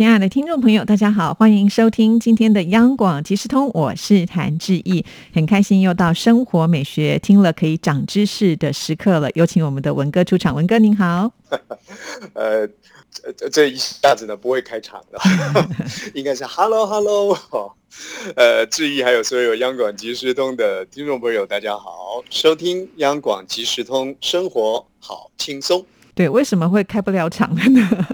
亲爱的听众朋友，大家好，欢迎收听今天的央广即时通，我是谭志毅，很开心又到生活美学听了可以长知识的时刻了，有请我们的文哥出场，文哥您好。呃，这这一下子呢不会开场的，应该是 Hello Hello，呃，志毅还有所有央广即时通的听众朋友，大家好，收听央广即时通，生活好轻松。对，为什么会开不了场呢？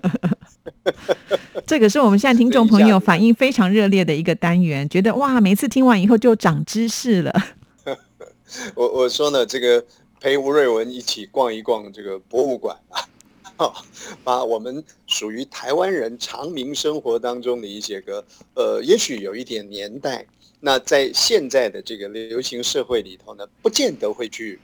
这个是我们现在听众朋友反应非常热烈的一个单元，觉得哇，每次听完以后就长知识了。我我说呢，这个陪吴瑞文一起逛一逛这个博物馆啊，把我们属于台湾人长明生活当中的一些个呃，也许有一点年代，那在现在的这个流行社会里头呢，不见得会去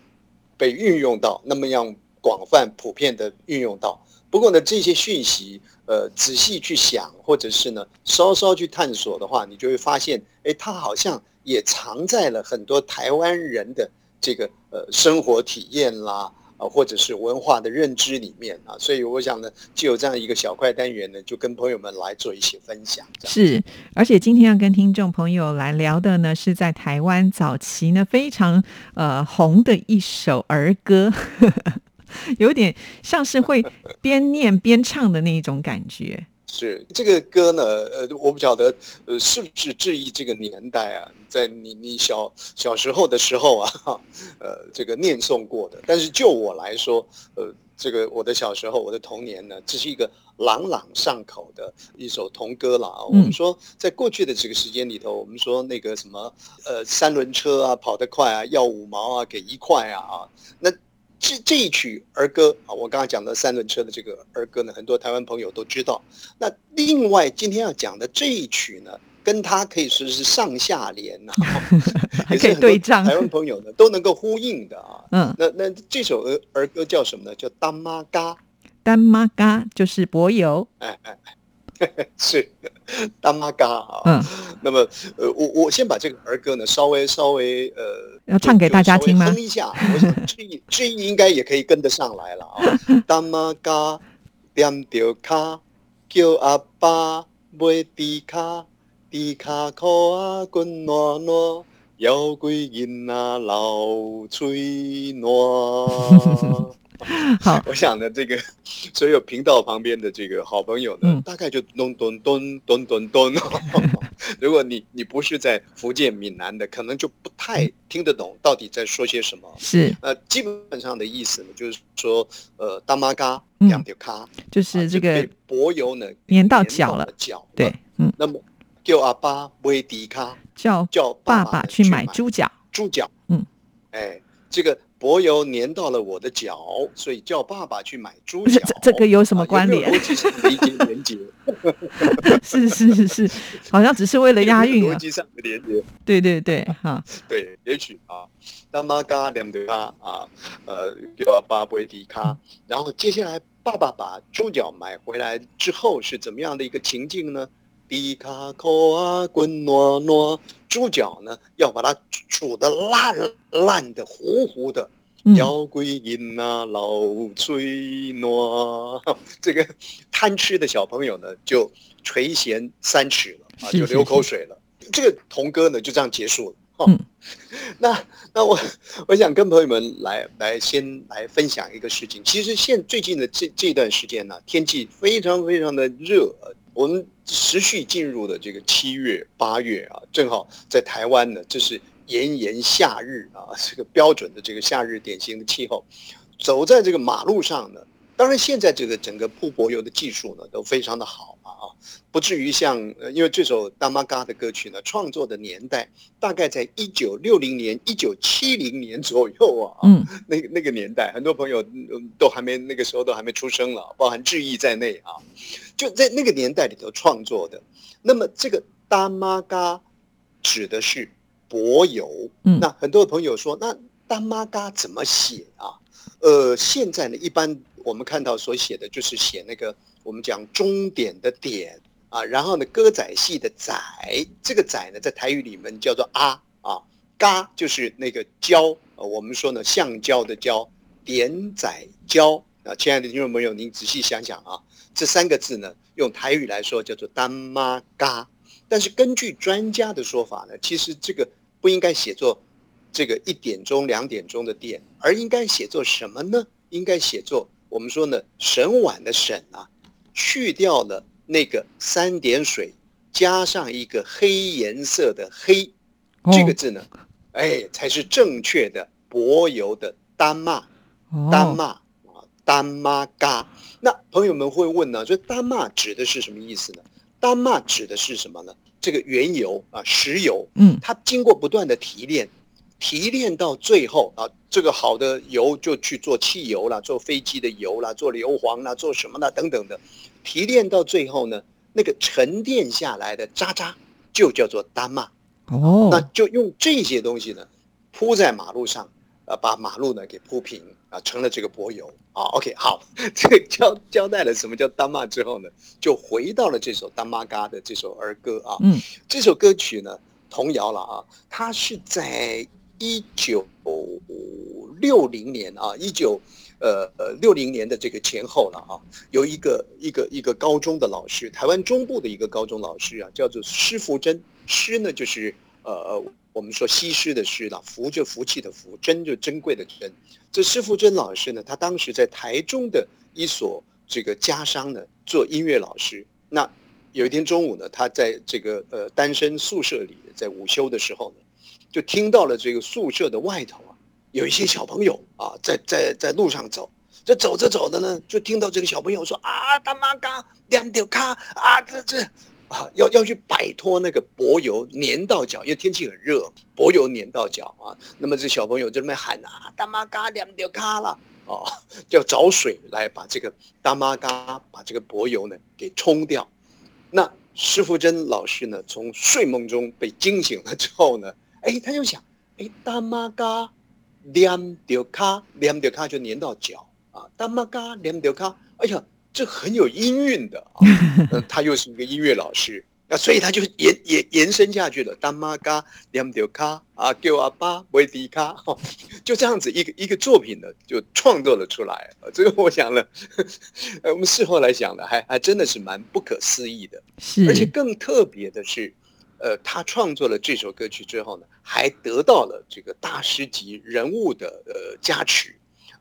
被运用到那么样广泛普遍的运用到。不过呢，这些讯息，呃，仔细去想，或者是呢，稍稍去探索的话，你就会发现，哎，它好像也藏在了很多台湾人的这个呃生活体验啦，啊，或者是文化的认知里面啊。所以我想呢，就有这样一个小块单元呢，就跟朋友们来做一些分享。是，而且今天要跟听众朋友来聊的呢，是在台湾早期呢非常呃红的一首儿歌。有点像是会边念边唱的那一种感觉。是这个歌呢，呃，我不晓得，呃，是不是质疑这个年代啊，在你你小小时候的时候啊，呃，这个念诵过的。但是就我来说，呃，这个我的小时候，我的童年呢，这是一个朗朗上口的一首童歌了啊。我们说，在过去的这个时间里头，我们说那个什么，呃，三轮车啊，跑得快啊，要五毛啊，给一块啊啊，那。这这一曲儿歌啊，我刚刚讲的三轮车的这个儿歌呢，很多台湾朋友都知道。那另外今天要讲的这一曲呢，跟它可以说是上下联呐，还可以对仗。台湾朋友呢都能够呼应的啊。嗯，那那这首儿儿歌叫什么呢？叫《丹妈嘎》。丹妈嘎就是柏油。哎哎哎。是大妈嘎啊，嗯，那么呃，我我先把这个儿歌呢稍微稍微呃，要唱给大家听吗？哼一下，我想志毅志毅应该也可以跟得上来了啊。大妈嘎点着卡，叫阿爸买猪卡，猪卡裤啊滚暖暖，要归囡仔流嘴暖。好，我想呢，这个 所有频道旁边的这个好朋友呢，大概就咚咚咚咚咚咚。如果你你不是在福建闽南的，可能就不太听得懂到底在说些什么。是，呃，基本上的意思呢，就是说，呃，大妈嘎两条咖，就是这个柏油呢粘到脚了，脚对，嗯，那么叫阿爸买迪卡，叫叫爸爸去买猪脚，猪脚，嗯，哎，这个。柏油粘到了我的脚，所以叫爸爸去买猪脚。这这个有什么关联？逻辑上的一些连接。是是是是，好像只是为了押韵逻辑上的连接。对对对，哈。对，也许啊，那妈嘎两对卡啊，呃，叫爸爸不会离卡。然后接下来，爸爸把猪脚买回来之后是怎么样的一个情境呢？迪卡口啊，滚暖暖，猪脚呢要把它煮的烂烂的糊糊的，腰归阴啊，老崔暖，这个贪吃的小朋友呢就垂涎三尺了啊，就流口水了。这个童歌呢就这样结束了。嗯，那那我我想跟朋友们来来先来分享一个事情。其实现最近的这这段时间呢，天气非常非常的热。我们持续进入的这个七月八月啊，正好在台湾呢，这是炎炎夏日啊，这个标准的这个夏日典型的气候。走在这个马路上呢，当然现在这个整个铺柏油的技术呢都非常的好嘛啊。不至于像，因为这首《大妈嘎》的歌曲呢，创作的年代大概在一九六零年、一九七零年左右啊，嗯，那那个年代，很多朋友都还没那个时候都还没出生了，包含志毅在内啊，就在那个年代里头创作的。那么这个“大妈嘎”指的是柏油，嗯，那很多朋友说，那“大妈嘎”怎么写啊？呃，现在呢，一般我们看到所写的就是写那个我们讲终点的点啊，然后呢歌仔戏的仔，这个仔呢在台语里面叫做啊啊，嘎就是那个交，我们说呢橡胶的胶，点仔交啊，亲爱的听众朋友，您仔细想想啊，这三个字呢用台语来说叫做单妈嘎，但是根据专家的说法呢，其实这个不应该写作这个一点钟两点钟的点，而应该写作什么呢？应该写作。我们说呢，沈碗的沈啊，去掉了那个三点水，加上一个黑颜色的黑，这个字呢，哎，才是正确的柏油的丹骂，丹骂啊，丹妈嘎。那朋友们会问呢，说丹骂指的是什么意思呢？丹骂指的是什么呢？这个原油啊，石油，嗯，它经过不断的提炼。提炼到最后啊，这个好的油就去做汽油了，做飞机的油了，做硫磺啦，做什么啦等等的。提炼到最后呢，那个沉淀下来的渣渣就叫做丹麦。哦，那就用这些东西呢，铺在马路上，呃，把马路呢给铺平啊，成了这个柏油啊。OK，好，这个交交代了什么叫丹麦之后呢，就回到了这首《丹麦嘎》的这首儿歌啊。嗯，这首歌曲呢，童谣了啊，它是在。一九六零年啊，一九呃呃六零年的这个前后了啊，有一个一个一个高中的老师，台湾中部的一个高中老师啊，叫做施福珍。施呢就是呃我们说西施的施了，福就福气的福，珍就珍贵的珍。这施福珍老师呢，他当时在台中的一所这个家商呢做音乐老师。那有一天中午呢，他在这个呃单身宿舍里，在午休的时候呢。就听到了这个宿舍的外头啊，有一些小朋友啊，在在在路上走，这走着走着呢，就听到这个小朋友说啊，他妈刚两条卡啊，这这啊，要要去摆脱那个柏油粘到脚，因为天气很热，柏油粘到脚啊。那么这小朋友在那边喊啊，大妈嘎两条卡了哦，要找水来把这个大妈嘎把这个柏油呢给冲掉。那施福珍老师呢，从睡梦中被惊醒了之后呢。哎，他就想，哎，大妈嘎，粘掉卡，粘掉卡就粘到脚啊，大妈嘎，粘掉卡，哎呀，这很有音韵的啊。他又是一个音乐老师，那所以他就延延延伸下去了，大妈嘎，粘掉卡啊，叫阿爸维迪卡，就这样子一个一个作品呢，就创作了出来。这个我想呢，我们事后来想呢，还还真的是蛮不可思议的，是，而且更特别的是。呃，他创作了这首歌曲之后呢，还得到了这个大师级人物的呃加持。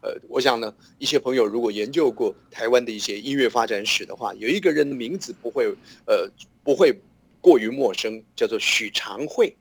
呃，我想呢，一些朋友如果研究过台湾的一些音乐发展史的话，有一个人的名字不会呃不会过于陌生，叫做许长惠。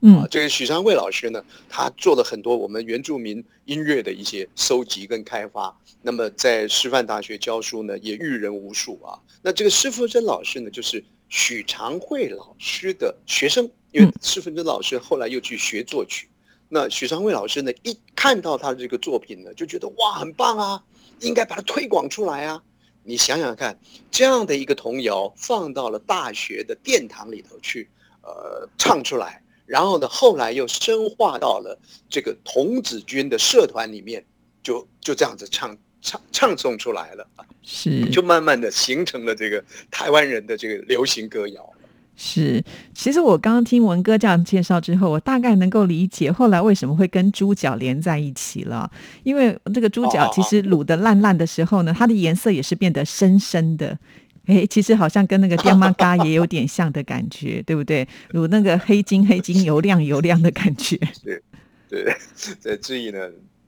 嗯，这个许长惠老师呢，他做了很多我们原住民音乐的一些收集跟开发。那么在师范大学教书呢，也育人无数啊。那这个施福珍老师呢，就是。许长惠老师的学生，因为施芬珍老师后来又去学作曲，那许长惠老师呢，一看到他的这个作品呢，就觉得哇，很棒啊，应该把它推广出来啊。你想想看，这样的一个童谣放到了大学的殿堂里头去，呃，唱出来，然后呢，后来又深化到了这个童子军的社团里面，就就这样子唱。唱唱诵出来了啊，是就慢慢的形成了这个台湾人的这个流行歌谣是，其实我刚刚听文哥这样介绍之后，我大概能够理解后来为什么会跟猪脚连在一起了。因为这个猪脚其实卤的烂烂的时候呢，它的颜色也是变得深深的。哎，其实好像跟那个爹妈嘎也有点像的感觉，对不对？卤那个黑金黑金油亮油亮的感觉。对对，这注意呢。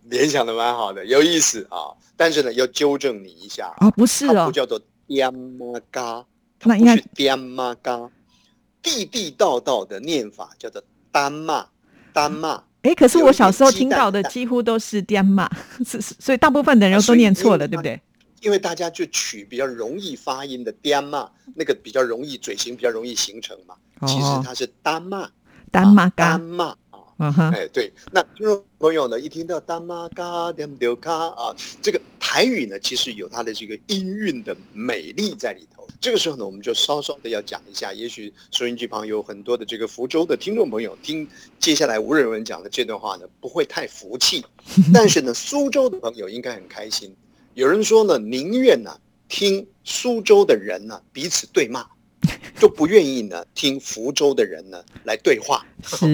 联想的蛮好的，有意思啊！但是呢，要纠正你一下啊，不是哦，不叫做爹妈嘎，那应该是爹妈嘎，地地道道的念法叫做丹妈，丹妈。哎，可是我小时候听到的几乎都是爹妈，是所以大部分的人都念错了，对不对？因为大家就取比较容易发音的爹妈，那个比较容易嘴型比较容易形成嘛。其实它是丹妈，丹妈丹妈。嗯哼，哎，对，那听众朋友呢，一听到“大妈嘎点丢卡”啊，这个台语呢，其实有它的这个音韵的美丽在里头。这个时候呢，我们就稍稍的要讲一下，也许收音机旁有很多的这个福州的听众朋友，听接下来吴仁文讲的这段话呢，不会太服气，但是呢，苏州的朋友应该很开心，有人说呢，宁愿呢听苏州的人呢彼此对骂，就不愿意呢听福州的人呢来对话。是，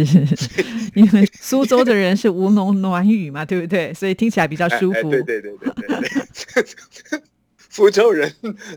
因为苏州的人是吴侬软语嘛，对不对？所以听起来比较 舒服。对对对对对对。福州人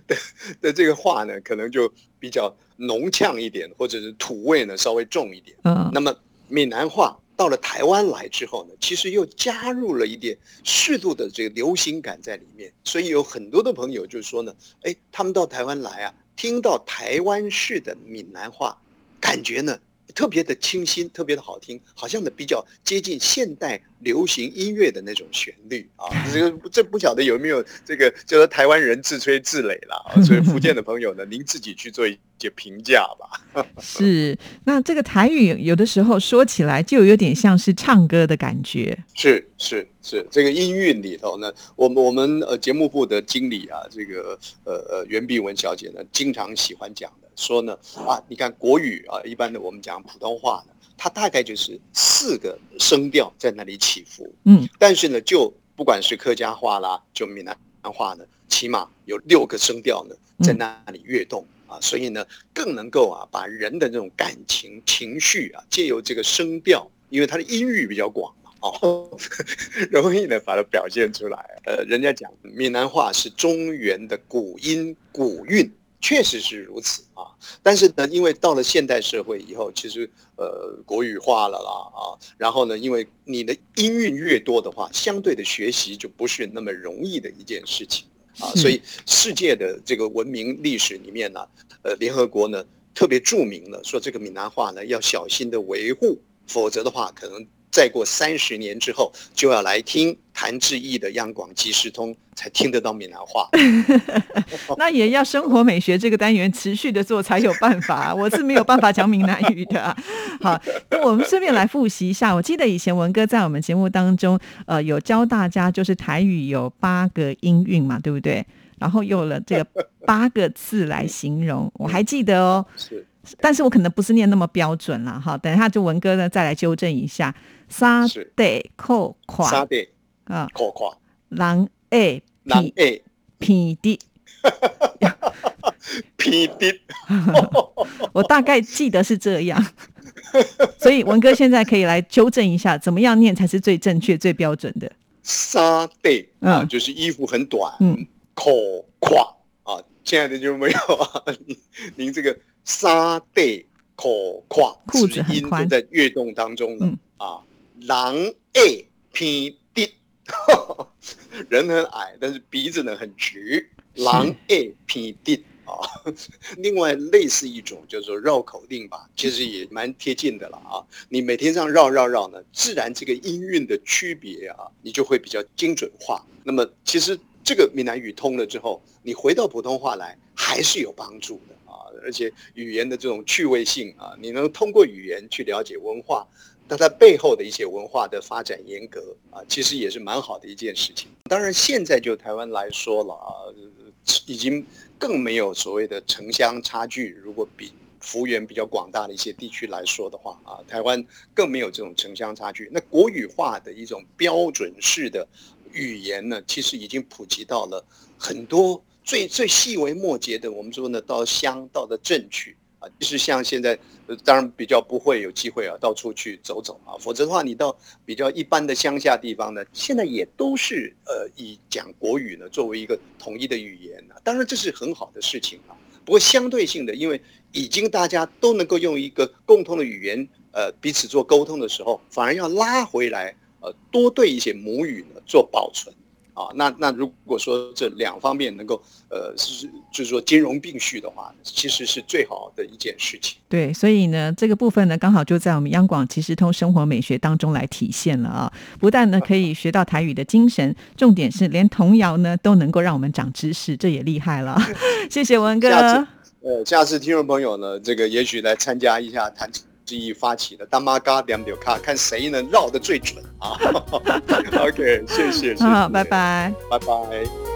的的这个话呢，可能就比较浓呛一点，或者是土味呢稍微重一点。嗯。那么闽南话到了台湾来之后呢，其实又加入了一点适度的这个流行感在里面，所以有很多的朋友就说呢，哎，他们到台湾来啊，听到台湾式的闽南话，感觉呢。特别的清新，特别的好听，好像呢比较接近现代流行音乐的那种旋律啊。这个这不晓得有没有这个叫做台湾人自吹自擂了啊。所以福建的朋友呢，您自己去做一些评价吧。是，那这个台语有的时候说起来就有点像是唱歌的感觉。是是是，这个音韵里头呢，我们我们呃节目部的经理啊，这个呃呃袁碧文小姐呢，经常喜欢讲。说呢啊，你看国语啊，一般的我们讲普通话呢，它大概就是四个声调在那里起伏，嗯，但是呢，就不管是客家话啦，就闽南话呢，起码有六个声调呢在那里跃动啊，所以呢，更能够啊把人的这种感情情绪啊，借由这个声调，因为它的音域比较广嘛，哦，容易呢把它表现出来。呃，人家讲闽南话是中原的古音古韵。确实是如此啊，但是呢，因为到了现代社会以后，其实呃国语化了啦啊，然后呢，因为你的音韵越多的话，相对的学习就不是那么容易的一件事情啊，所以世界的这个文明历史里面呢，呃，联合国呢特别注明了说这个闽南话呢要小心的维护，否则的话可能。再过三十年之后，就要来听谭志毅的央广即时通，才听得到闽南话。那也要生活美学这个单元持续的做才有办法。我是没有办法讲闽南语的。好，那我们顺便来复习一下。我记得以前文哥在我们节目当中，呃，有教大家就是台语有八个音韵嘛，对不对？然后用了这个八个字来形容，我还记得哦。是。但是我可能不是念那么标准了哈，等一下就文哥呢再来纠正一下。沙得扣垮，沙得啊，扣垮，狼 A，狼 A，偏的，偏的，我大概记得是这样，所以文哥现在可以来纠正一下，怎么样念才是最正确、最标准的？沙地啊，就是衣服很短，嗯，扣垮啊，亲爱的就没有啊，您 您这个沙地扣垮，裤子很宽，在跃动当中呢，啊。狼矮偏低，人很矮，但是鼻子呢很直。狼矮偏低啊，另外类似一种叫做绕口令吧，其实也蛮贴近的了啊。你每天这样绕绕绕呢，自然这个音韵的区别啊，你就会比较精准化。那么其实这个闽南语通了之后，你回到普通话来还是有帮助的而且语言的这种趣味性啊，你能通过语言去了解文化。那它背后的一些文化的发展严格啊，其实也是蛮好的一件事情。当然，现在就台湾来说了啊，已经更没有所谓的城乡差距。如果比幅员比较广大的一些地区来说的话啊，台湾更没有这种城乡差距。那国语化的一种标准式的语言呢，其实已经普及到了很多最最细微末节的，我们说呢，到乡到的镇去。啊，就是像现在，当然比较不会有机会啊，到处去走走啊。否则的话，你到比较一般的乡下地方呢，现在也都是呃以讲国语呢作为一个统一的语言啊。当然这是很好的事情啊。不过相对性的，因为已经大家都能够用一个共同的语言呃彼此做沟通的时候，反而要拉回来呃多对一些母语呢做保存。啊，那那如果说这两方面能够呃是就是说兼容并蓄的话，其实是最好的一件事情。对，所以呢，这个部分呢，刚好就在我们央广即时通生活美学当中来体现了啊。不但呢可以学到台语的精神，重点是连童谣呢都能够让我们长知识，这也厉害了。谢谢文哥。呃，下次听众朋友呢，这个也许来参加一下谈。之一发起的，大妈嘎点点卡，看谁能绕的最准啊！OK，谢谢，谢谢，拜拜，拜拜。